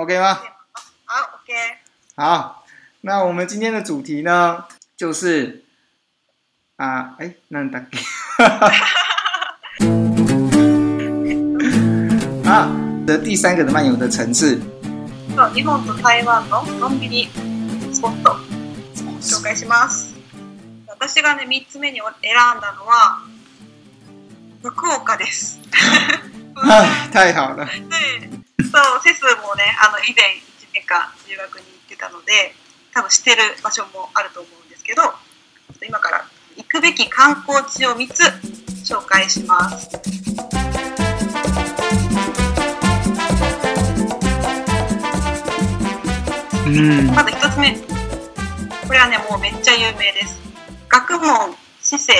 OK 吗？好，OK。好，那我们今天的主题呢，就是啊，哎，那大给。啊，的第三个的漫游的城日本と台湾ののんびりスポット紹介します私がね3つ目に選んだのは福岡です はい太好了对そうセスもねあの以前1年間留学に行ってたので多分してる場所もあると思うんですけど今から行くべき観光地を3つ紹介します。まず1つ目これはねもうめっちゃ有名です。学問市政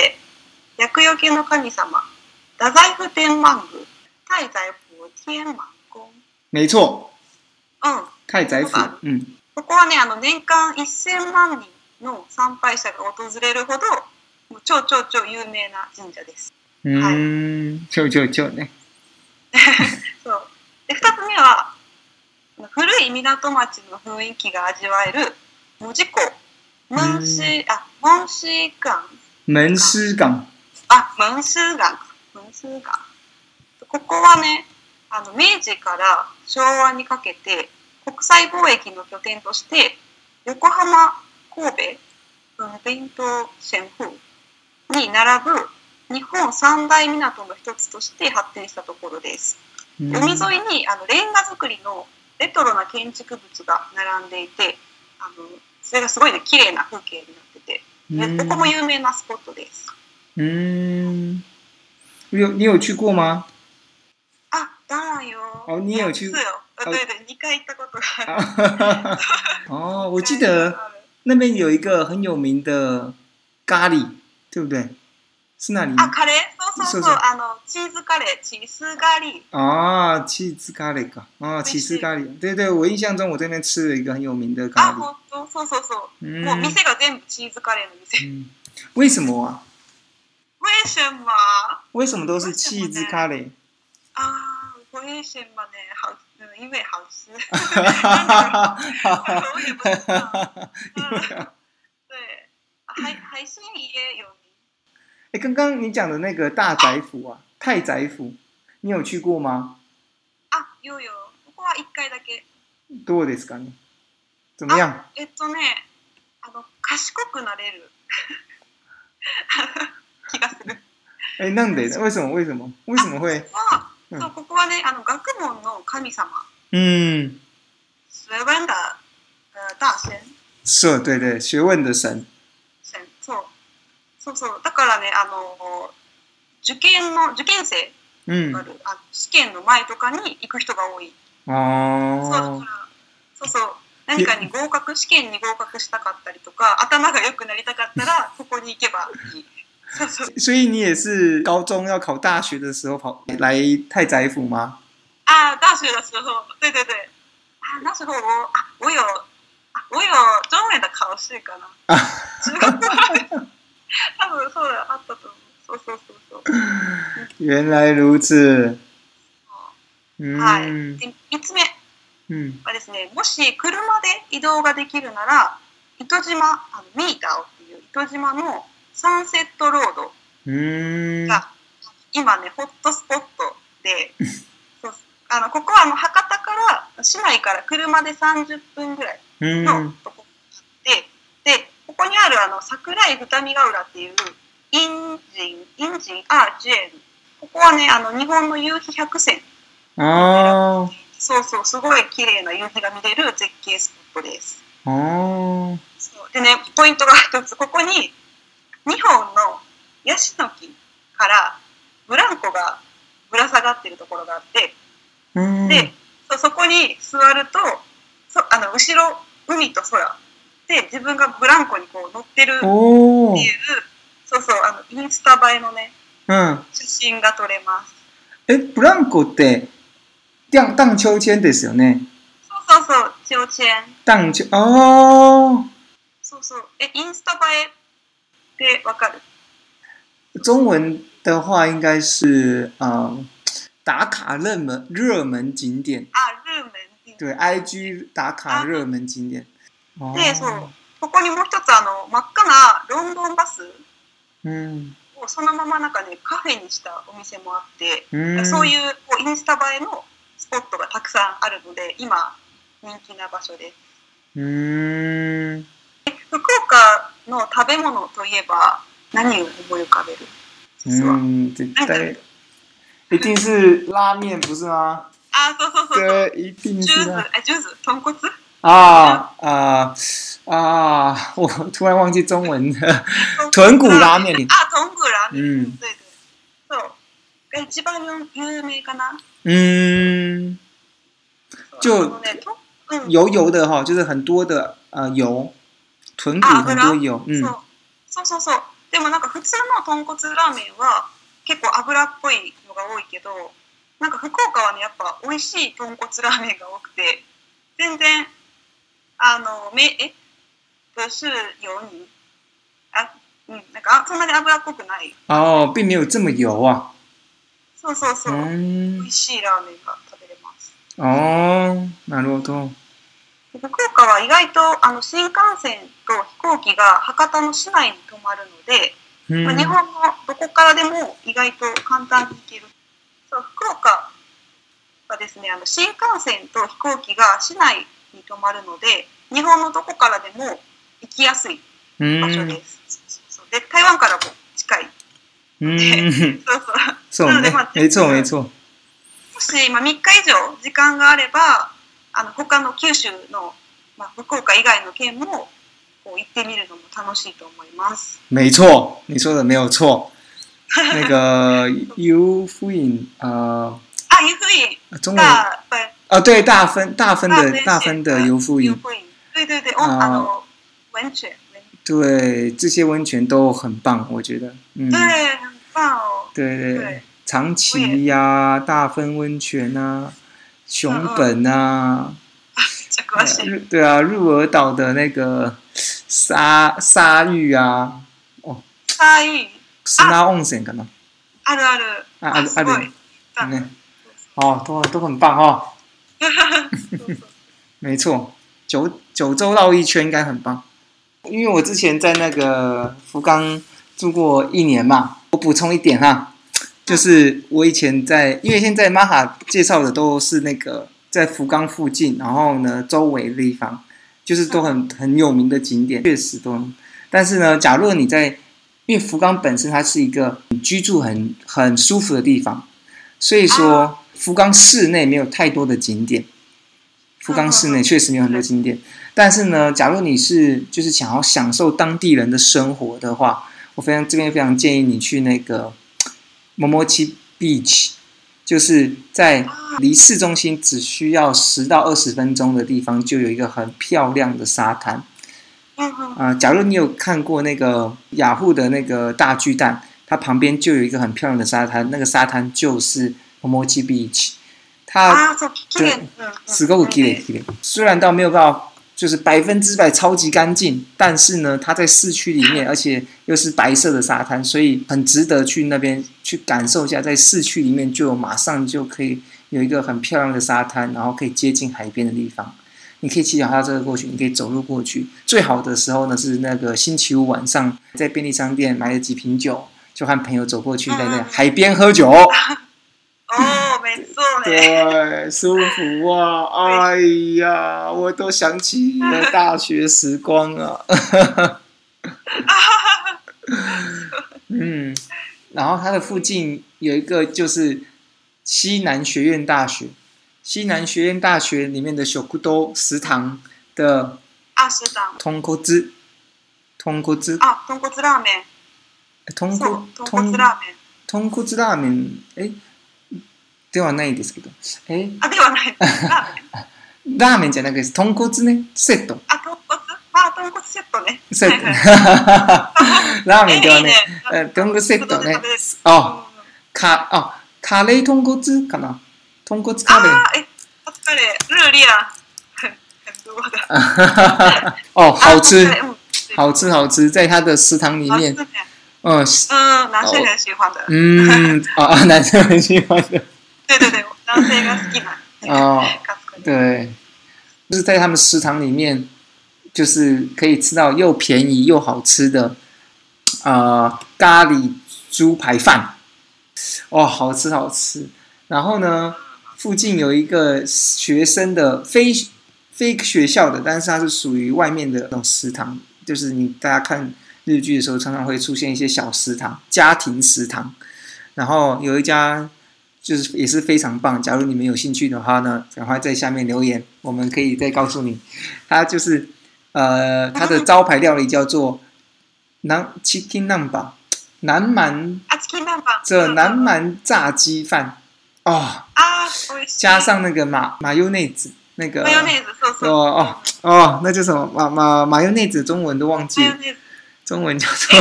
厄除けの神様太宰府天満宮太宰府天満没错。う太宰府。うん。ここはね、あの年間一千万人の参拝者が訪れるほど、もう超超超有名な神社です。うん。ちいちょいね。そう。で、二つ目は、古い港町の雰囲気が味わえる門司港、門司、あ、門司港、門司港。あ、門司館。か、門司港。ここはね、あの明治から昭和にかけて国際貿易の拠点として横浜神戸弁当シェンフに並ぶ日本三大港の一つとして発展したところです。うん、海沿いにあのレンガ造りのレトロな建築物が並んでいてあのそれがすごいね綺麗な風景になってて、うん、ここも有名なスポットです。うん。你有去过吗？哦，你有去？对你 哦，我记得那边有一个很有名的咖喱，对不对？是那里？啊，咖喱，对对对，那个芝士咖喱，芝士咖喱。啊，芝士咖喱，啊，芝士咖喱，对对，我印象中我在那边吃了一个很有名的咖喱。啊，对对对对对，全部都是芝士咖喱的店。为什么啊？为什么？为什么都是芝士咖喱？啊。我也喜欢呢，好吃，因为好吃。哈哈哈！哈哈！对，海海鲜也有名。哎，刚刚你讲的那个大宅府啊，太宅府，你有去过吗？啊，有有，不过一回だけ。どうですかね？怎么样？えっとね、あの賢くなれる。えなんで？为什么？为什么？为什么会？うここはねあの学問の神様。学的呃大神。そう、对对、学問的神。神、そう。そうそう。だからね、あの受験の受験生、うん、あ試験の前とかに行く人が多い。ああ。そうそう。何かに合格試験に合格したかったりとか頭が良くなりたかったらここに行けばいい。所以你也是高中要考大学的时候跑来太宰府吗？啊，大学的时候，对对对，啊，那时候我啊，我有啊，我有中文的考试かな。多分そうだあったと思う。そうそうそうそう。原来如此。うん、はい。三つ目はですね、もし車で移動ができるなら、糸島あのミータオっていう糸島のサンセットロードが今ねホットスポットで あのここはあの博多から市内から車で30分ぐらいのとこででここにあるあの桜井二見ヶ浦っていうインジンインジンアージェルここはねあの日本の夕日百選あそうそうすごい綺麗な夕日が見れる絶景スポットです。あそうでねポイントが一つここに2本のヤシの木からブランコがぶら下がってるところがあって、でそこに座るとそあの後ろ海と空で自分がブランコにこう乗ってるっていうそうそうあのインスタ映えのね、うん、写真が撮れます。えブランコって荡荡秋千ですよね。そうそうそう秋千。荡秋あそうそうえインスタ映えてわかる中文的话应该是呃、打卡热门热门景点あ熱門景点对 IG 打卡热门景点でそうここにもう一つあの真っ赤なロンドンバスうんをそのままなんかねカフェにしたお店もあってそういうこうインスタ映えのスポットがたくさんあるので今人気な場所ですうんの食べ物といえば何を思い浮かべる？嗯，对，一定是拉面不是吗？啊，对对对一定是啊，豚骨。啊啊啊！我突然忘记中文的 豚骨拉面啊，豚骨拉面。嗯，对对，所一有名かな。嗯，就油油的哈，就是很多的呃油。豚骨很多有、うん、そうそうそうでもなんか普通の豚骨ラーメンは結構油っぽいのが多いけどなんか福岡はねやっぱ美味しい豚骨ラーメンが多くて全然あのめえ不油にあうんなんかそんなに油っこくないああ并没有这么油啊そうそうそう美味しいラーメンが食べれますああなるほど福岡は意外とあの新幹線と飛行機が博多の市内に止まるので、うん、まあ、日本のどこからでも意外と簡単に行けるそう福岡はですねあの新幹線と飛行機が市内に止まるので日本のどこからでも行きやすい場所です、うん、で台湾からも近いので、うそうそうそうね、まあ、そうもいそうもし、まあ、3日以上時間があればの他の九州の福岡以外の県も行ってみるのも楽しいと思います。没错，你说的没有错。那个游富隐啊，啊游富隐，大分啊对大分大分的大分的游富隐，对对对哦，温泉，对这些温泉都很棒，我觉得，嗯，对很棒，对对对长崎呀、大分温泉啊。熊本啊，对啊，鹿儿岛的那个沙沙浴啊，哦，沙啊，是那温泉可能。あるある。啊啊啊！对。哦，都都很棒啊，没错，九九州绕一圈应该很棒，因为我之前在那个福冈住过一年嘛。我补充一点哈。就是我以前在，因为现在玛卡介绍的都是那个在福冈附近，然后呢，周围的地方就是都很很有名的景点，确实都。但是呢，假如你在，因为福冈本身它是一个居住很很舒服的地方，所以说福冈市内没有太多的景点。福冈市内确实没有很多景点，但是呢，假如你是就是想要享受当地人的生活的话，我非常这边非常建议你去那个。Momochi beach 就是在离市中心只需要十到二十分钟的地方，就有一个很漂亮的沙滩。啊，假如你有看过那个雅虎的那个大巨蛋，它旁边就有一个很漂亮的沙滩，那个沙滩就是 Momochi beach，它就 s k u k i l 虽然到没有办法。就是百分之百超级干净，但是呢，它在市区里面，而且又是白色的沙滩，所以很值得去那边去感受一下，在市区里面就有马上就可以有一个很漂亮的沙滩，然后可以接近海边的地方。你可以骑脚踏车过去，你可以走路过去。最好的时候呢是那个星期五晚上，在便利商店买了几瓶酒，就和朋友走过去，在那海边喝酒。对，舒服啊！哎呀，我都想起了大学时光啊！嗯，然后它的附近有一个就是西南学院大学，西南学院大学里面的小库多食堂的啊，食堂通库兹，通库兹啊，通库兹拉面，通库通库兹拉面，通库兹拉面，哎。ではないんですけど。えあ、ではない。ラーメンじゃなくて、豚骨ね、セット。あ、豚骨あ、豚骨セットね。セット。ラーメンではね、え豚骨セットね。あ、か、あ、カレー豚骨かな豚骨カレー。あ、え、お疲れ。ルーリア。哦，好吃，好吃，好吃，在他的食堂里面，嗯嗯，男生很喜欢的，嗯啊，男生很喜欢的。对对对，然后个是米饭哦，对，就是在他们食堂里面，就是可以吃到又便宜又好吃的，呃，咖喱猪排饭，哇，好吃好吃。然后呢，附近有一个学生的非非学校的，但是它是属于外面的那种食堂，就是你大家看日剧的时候，常常会出现一些小食堂、家庭食堂，然后有一家。就是也是非常棒。假如你们有兴趣的话呢，赶快在下面留言，我们可以再告诉你。它就是呃，它的招牌料理叫做南 Chicken Numb，南蛮 e r 南蛮这南蛮炸鸡饭哦啊！加上那个马马优内子那个马内子哦哦哦，那叫什么马马马优内子？中文都忘记了，中文叫做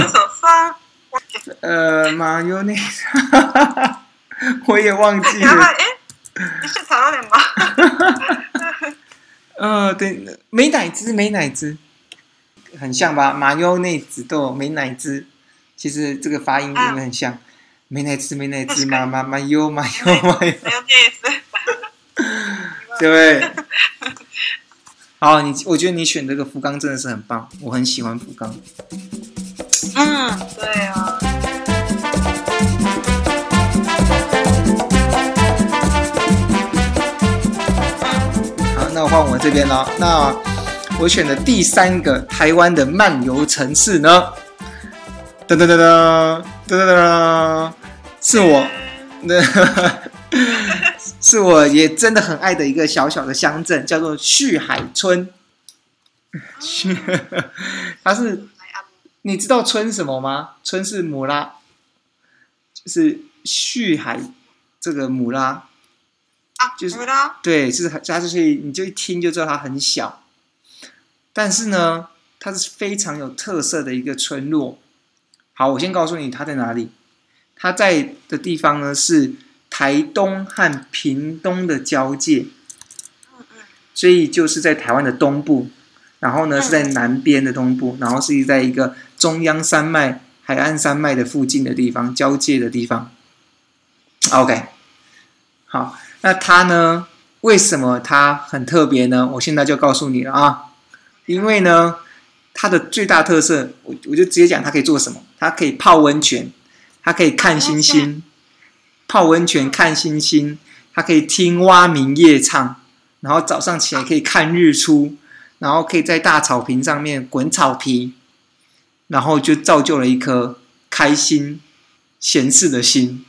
呃马优内子。我也忘记了。你是台湾的吗？嗯，对，美奶滋，美奶滋，很像吧？马优内子豆，美奶滋，其实这个发音真的很像。美、梅奶汁，梅奶汁，马马马优，马优，马优。对。好，你，我觉得你选这个福冈真的是很棒，我很喜欢福冈。嗯，对啊。换我这边了。那我选的第三个台湾的漫游城市呢，噔噔噔噔噔噔噔，是我，是我也真的很爱的一个小小的乡镇，叫做旭海村。它是，你知道“村”什么吗？“村”是母拉，就是旭海这个母拉。就是对，就是，它就所以你就一听就知道它很小，但是呢，它是非常有特色的一个村落。好，我先告诉你它在哪里。它在的地方呢是台东和屏东的交界，所以就是在台湾的东部，然后呢是在南边的东部，然后是在一个中央山脉、海岸山脉的附近的地方交界的地方。OK。好，那它呢？为什么它很特别呢？我现在就告诉你了啊！因为呢，它的最大特色，我我就直接讲，它可以做什么？它可以泡温泉，它可以看星星，泡温泉看星星，它可以听蛙鸣夜唱，然后早上起来可以看日出，然后可以在大草坪上面滚草皮，然后就造就了一颗开心闲适的心。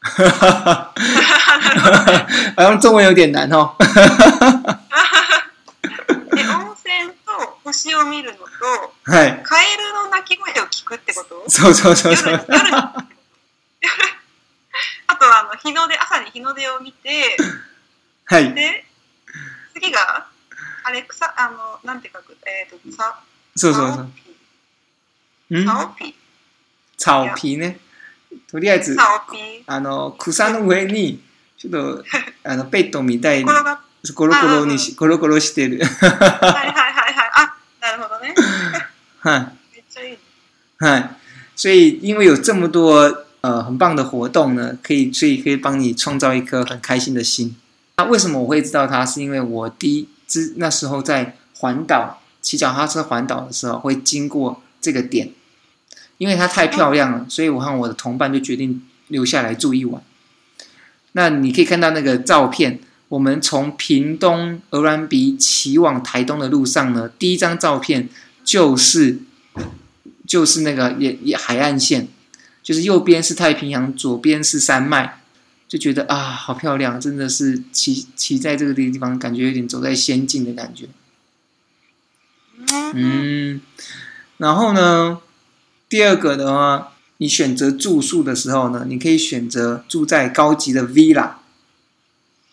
哈哈哈哈哈。好像中文有点难哦。温泉と星を見るのと、はい、カエルの鳴き声を聞くってことそうそうそうそう。あとはあの日の出朝に日の出を見て、はい、で次がアレクサあのなんて書くえっ、ー、とサそうそうそう。サオピー。サオピーね。とりあえずあの草の上にちょっとあのペットみたいに転がっ転々に転々しているはいはいはいはいあなるほどね はいはい所以因为有这么多呃很棒的活动呢，可以所以可以帮你创造一颗很开心的心。那为什么我会知道它？是因为我第之那时候在环岛骑脚踏车环岛的时候，会经过这个点，因为它太漂亮了，所以我和我的同伴就决定留下来住一晚。那你可以看到那个照片，我们从屏东鹅銮鼻骑往台东的路上呢，第一张照片就是就是那个也也海岸线，就是右边是太平洋，左边是山脉，就觉得啊好漂亮，真的是骑骑在这个地方，感觉有点走在仙境的感觉。嗯，然后呢，第二个的话。你选择住宿的时候呢，你可以选择住在高级的 villa。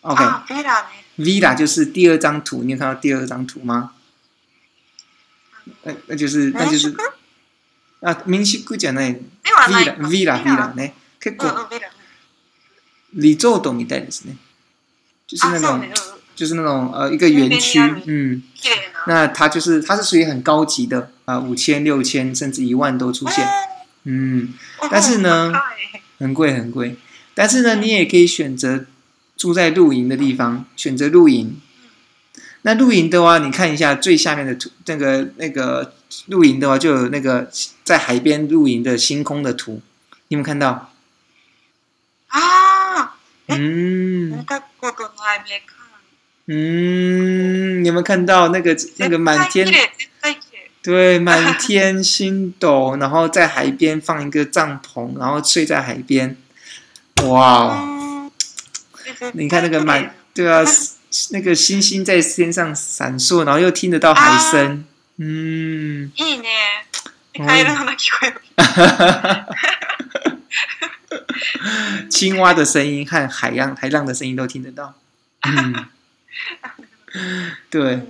OK，villa 呢？villa 就是第二张图，你有看到第二张图吗？那那就是那就是啊，明星住家那 villa，villa，villa 呢？可以带的是呢，就是那种就是那种呃一个园区，嗯，那它就是它是属于很高级的啊，五千六千甚至一万多出现。嗯，但是呢，很贵很贵。但是呢，你也可以选择住在露营的地方，选择露营。那露营的话，你看一下最下面的图，那个那个露营的话，就有那个在海边露营的星空的图，你有没有看到？啊？嗯。我还没看。嗯，有没有看到那个那个满天？对，满天星斗，然后在海边放一个帐篷，然后睡在海边。哇你看那个满，对啊，那个星星在天上闪烁，然后又听得到海声。嗯。青蛙的声音和海浪，海浪的声音都听得到。对。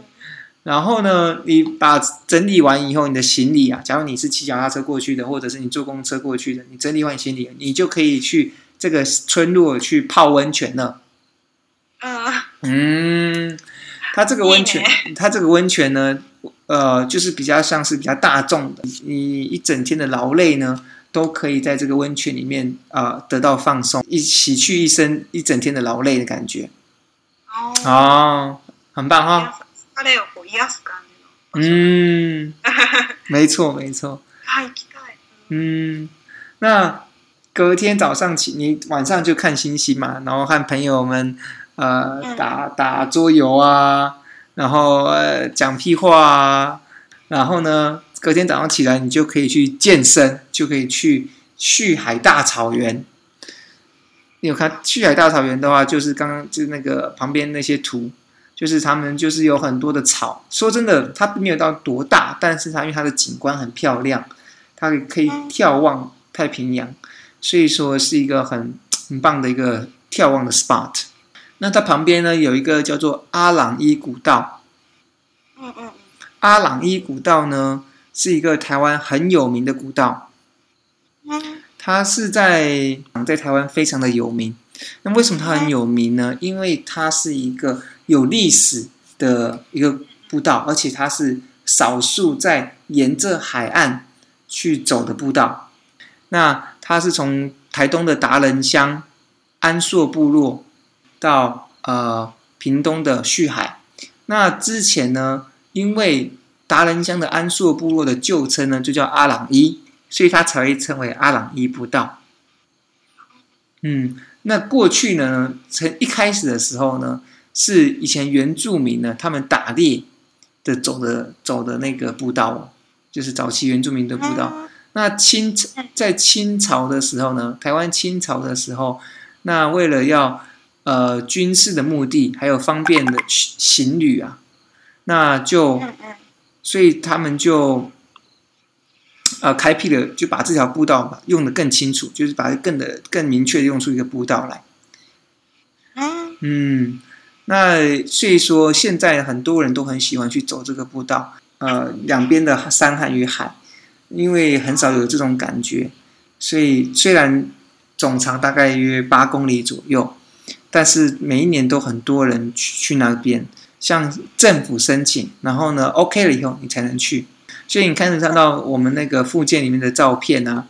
然后呢，你把整理完以后，你的行李啊，假如你是骑脚踏车过去的，或者是你坐公车过去的，你整理完行李，你就可以去这个村落去泡温泉了。嗯嗯，它这个温泉，它这个温泉呢，呃，就是比较像是比较大众的，你一整天的劳累呢，都可以在这个温泉里面啊得到放松，一洗去一身一整天的劳累的感觉。哦，很棒哈。嗯，没错，没错。嗯，那隔天早上起，你晚上就看星星嘛，然后和朋友们呃打打桌游啊，然后呃、讲屁话啊，然后呢，隔天早上起来，你就可以去健身，就可以去去海大草原。你有看去海大草原的话，就是刚刚就是那个旁边那些图。就是他们就是有很多的草，说真的，它并没有到多大，但是它因为它的景观很漂亮，它可以眺望太平洋，所以说是一个很很棒的一个眺望的 spot。那它旁边呢有一个叫做阿朗伊古道，嗯嗯，阿朗伊古道呢是一个台湾很有名的古道，它是在在台湾非常的有名。那为什么它很有名呢？因为它是一个。有历史的一个步道，而且它是少数在沿着海岸去走的步道。那它是从台东的达仁乡安硕部落到呃屏东的旭海。那之前呢，因为达仁乡的安硕部落的旧称呢就叫阿朗伊，所以它才会称为阿朗伊步道。嗯，那过去呢，从一开始的时候呢。是以前原住民呢，他们打猎的走的走的那个步道，就是早期原住民的步道。那清在清朝的时候呢，台湾清朝的时候，那为了要呃军事的目的，还有方便的行旅啊，那就所以他们就呃开辟了，就把这条步道用的更清楚，就是把它更的更明确的用出一个步道来。嗯。那所以说，现在很多人都很喜欢去走这个步道，呃，两边的山海与海，因为很少有这种感觉。所以虽然总长大概约八公里左右，但是每一年都很多人去去那边，向政府申请，然后呢 OK 了以后，你才能去。所以你看到到我们那个附件里面的照片啊，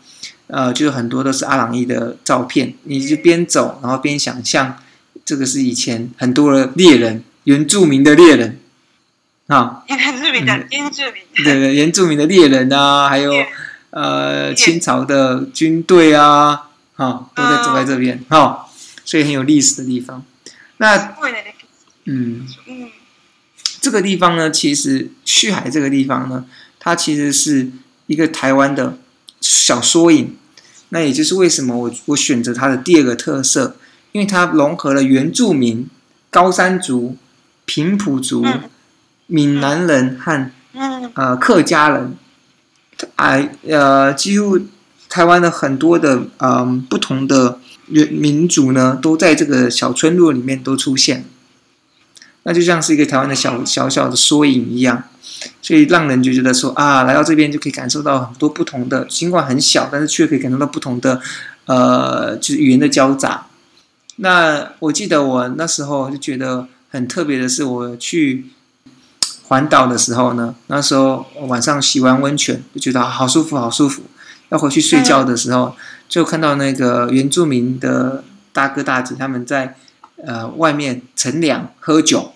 呃，就是很多都是阿朗伊的照片。你就边走，然后边想象。这个是以前很多的猎人、原住民的猎人啊，原住民的、原住民对对，原住民的猎人啊，还有呃清朝的军队啊，啊，都在住在这边哈，所以很有历史的地方。那嗯嗯，这个地方呢，其实旭海这个地方呢，它其实是一个台湾的小缩影。那也就是为什么我我选择它的第二个特色。因为它融合了原住民、高山族、平埔族、闽南人和呃客家人，哎呃，几乎台湾的很多的嗯不同的原民族呢，都在这个小村落里面都出现，那就像是一个台湾的小小小的缩影一样，所以让人就觉得说啊，来到这边就可以感受到很多不同的，尽管很小，但是却可以感受到不同的呃，就是语言的交杂。那我记得我那时候就觉得很特别的是，我去环岛的时候呢，那时候晚上洗完温泉，就觉得好舒服，好舒服。要回去睡觉的时候，就看到那个原住民的大哥大姐他们在呃外面乘凉喝酒。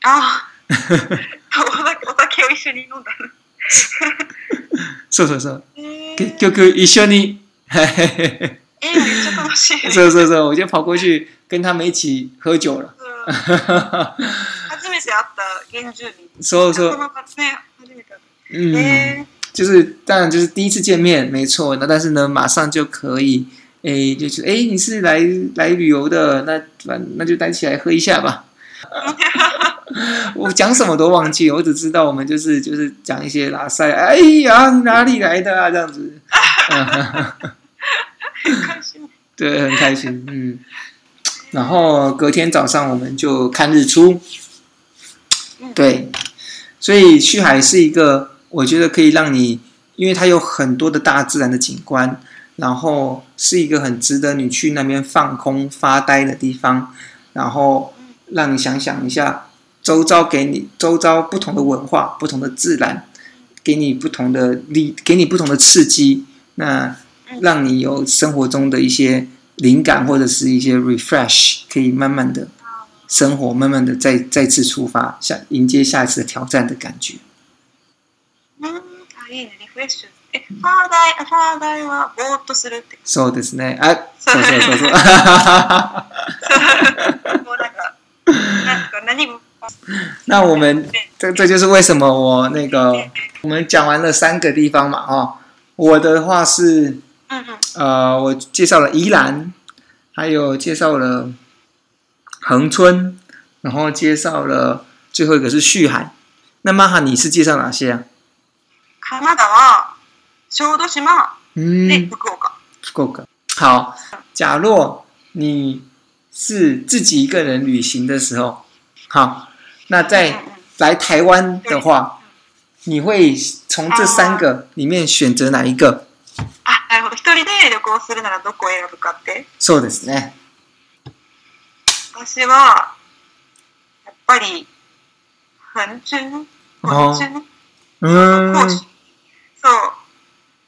啊，我在，我在 QQ 一群人弄的。是是是，一群人，嘿嘿嘿嘿。这东是是是，我就跑过去跟他们一起喝酒了。他这哈。初めて会你た現住嗯，就是当然就是第一次见面，没错。那但是呢，马上就可以，哎，就是哎，你是来来旅游的，那那那就待起来喝一下吧。我讲什么都忘记我只知道我们就是就是讲一些拉塞，哎呀，哪里来的啊？这样子？开心，对，很开心，嗯。然后隔天早上我们就看日出，对。所以去海是一个，我觉得可以让你，因为它有很多的大自然的景观，然后是一个很值得你去那边放空发呆的地方，然后让你想想一下周遭给你周遭不同的文化、不同的自然，给你不同的力，给你不同的刺激，那。让你有生活中的一些灵感，或者是一些 refresh，可以慢慢的，生活慢慢的再再次出发，下迎接下一次挑战的感觉。そうですね。あ、そうそうそうそう。那我们这这就是为什么我那个我们讲完了三个地方嘛，哦，我的话是。呃，我介绍了宜兰，还有介绍了恒春，然后介绍了最后一个是旭海。那妈哈，你是介绍哪些啊？加马岛、啊，小岛市嘛，嗯，福冈，福冈。好，假若你是自己一个人旅行的时候，好，那在来台湾的话，你会从这三个里面选择哪一个？なるほど。一人で旅行するならどこを選ぶかってそうですね。私は、やっぱり、うん。そう。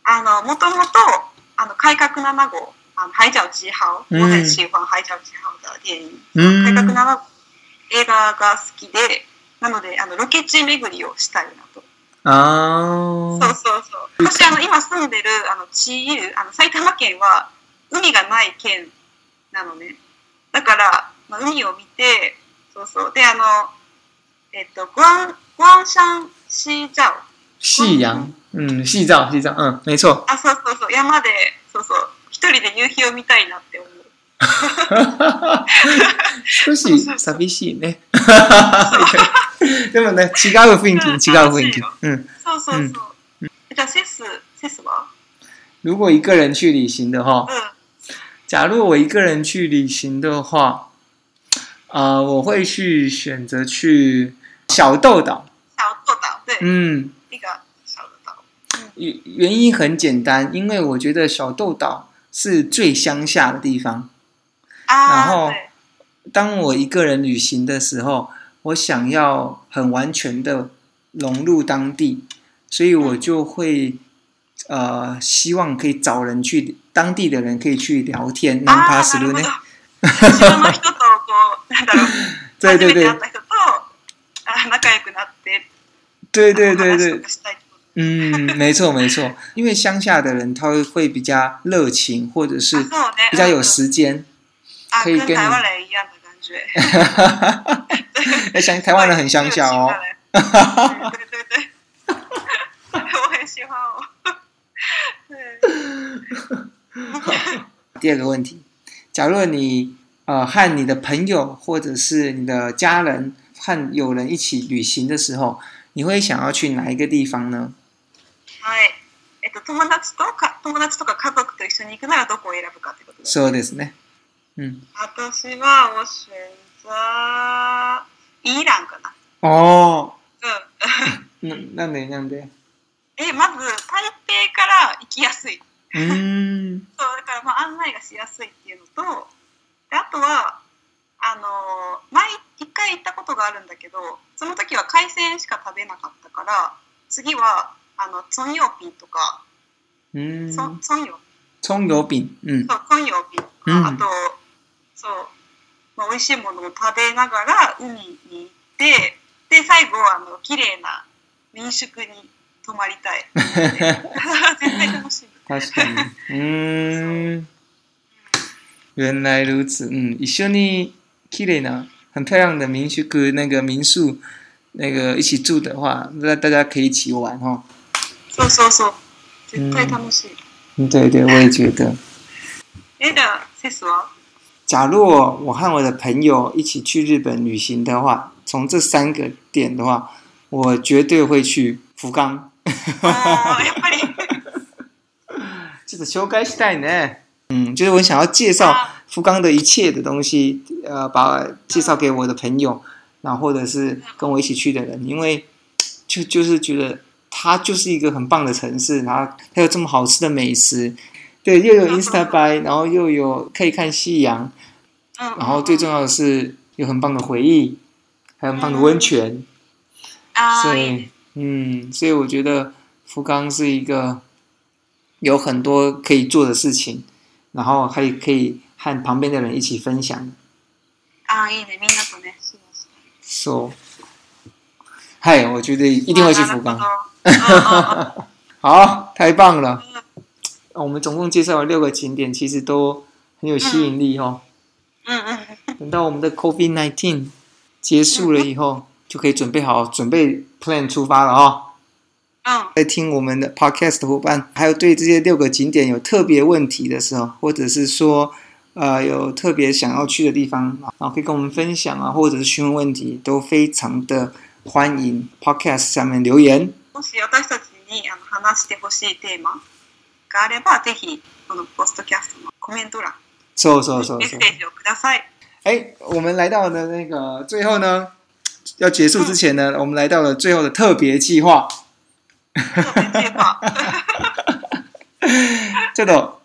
あの、もともと、あの、改革7号、あの、改革7号、映画が好きで、なので、あの、ロケ地巡りをしたいなと。あそうそうそう。私、あの、今住んでる、あの、地域、あの、埼玉県は、海がない県なのね。だから、まあ、海を見て、そうそう。で、あの、えっと、グアン、グアンシャンシーザオ。シーヤン。うん、シーザオ、シーザオ。うん、没错。あ、そうそうそう。山で、そうそう。一人で夕日を見たいなって思う。少し寂しいね。怎么呢？其他的风景，奇怪的风景。嗯，嗯，嗯，叫什么？如果一个人去旅行的话，嗯，假如我一个人去旅行的话，啊，我会去选择去小豆岛。小豆岛，对，嗯，一个小豆岛。原原因很简单，因为我觉得小豆岛是最乡下的地方。啊，然后，当我一个人旅行的时候。我想要很完全的融入当地，所以我就会呃，希望可以找人去当地的人可以去聊天南 o n p 呢？对对 对。对对对对，嗯，没错没错，因为乡下的人他会会比较热情，或者是比较有时间，可以跟台湾人一样的感觉。哎，香台湾人很乡下哦。对对对，我很喜欢哦。对。第二个问题，假如你呃和你的朋友或者是你的家人和友人一起旅行的时候，你会想要去哪一个地方呢？是。えと、友達とか友達とか家族と一緒に行くならどこを選ぶかといこと。そうですね。うん。私はを選択。イランかな。ああ。うん。ななんでなんでえ、まず、台北から行きやすい。うん。そう、だからまあ案内がしやすいっていうのと、であとは、あのー、前一回行ったことがあるんだけど、その時は海鮮しか食べなかったから、次は、あの、ツンヨーピンとか、うん。ンヨーピン。ソンヨーピン。うん。そう、ツンヨーピン。うん、あと、そう、まあ、美味しいものを食べながら海に行ってで最後あの綺麗な民宿に泊まりたい絶対楽しい確かにうん原来如此一緒に綺麗な很漂亮的民宿那个民宿那个一起住的话那大家可以一起玩哦そうそうそう絶対楽しい、对对我也觉得えセスは假如我和我的朋友一起去日本旅行的话，从这三个点的话，我绝对会去福冈。哦，やっぱり。就是嗯，就是我想要介绍福冈的一切的东西，呃，把介绍给我的朋友，然后或者是跟我一起去的人，因为就就是觉得它就是一个很棒的城市，然后它有这么好吃的美食。对，又有 Instagram，然后又有可以看夕阳，嗯，然后最重要的是有很棒的回忆，还有很棒的温泉，所以，嗯，所以我觉得福冈是一个有很多可以做的事情，然后还可以和旁边的人一起分享。啊，いいね、みんなとね、そう、嗨，我觉得一定会去福冈，好，太棒了。我们总共介绍了六个景点，其实都很有吸引力哦。嗯嗯。等到我们的 COVID-19 结束了以后，就可以准备好准备 plan 出发了哦。嗯。在听我们的 podcast 的伙伴，还有对这些六个景点有特别问题的时候，或者是说呃有特别想要去的地方，然后可以跟我们分享啊，或者是询问问题，都非常的欢迎 podcast 下面留言。があれば、ぜひ、このポストキャストのコメント欄、そうそうそうメッセージをください。哎，我们来到了那个最后呢，要结束之前呢，我们来到了最后的特别计划。特別計画ちょっと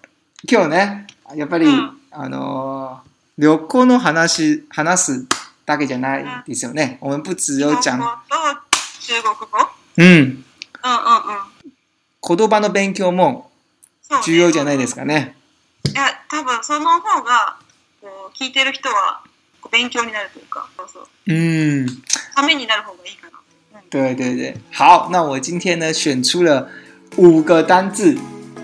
今日ね、やっぱり、あの旅行の話話すだけじゃないですよね。うん、我们不只有讲中国語。うん。うんうんうん。言葉の勉強も重要じゃないですかね。いや、多分その方がこう聞いてる人は勉強になるというか。そうそう。うん。ためになる方がいいかな。对对对，好，那我今天呢选出了五个单字，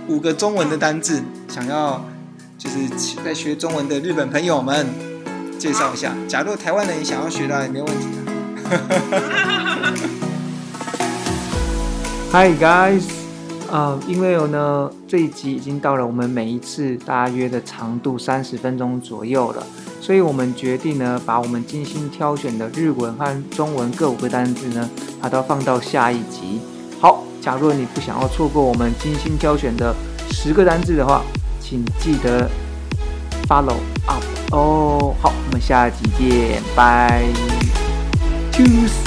五个中文的单字，想要就是在学中文的日本朋友们介绍一下。假如台湾人也想要学的也没问题。Hi guys。呃，因为呢，这一集已经到了我们每一次大约的长度三十分钟左右了，所以我们决定呢，把我们精心挑选的日文和中文各五个单字呢，把它放到下一集。好，假如你不想要错过我们精心挑选的十个单字的话，请记得 follow up 哦。好，我们下集见，拜。Tues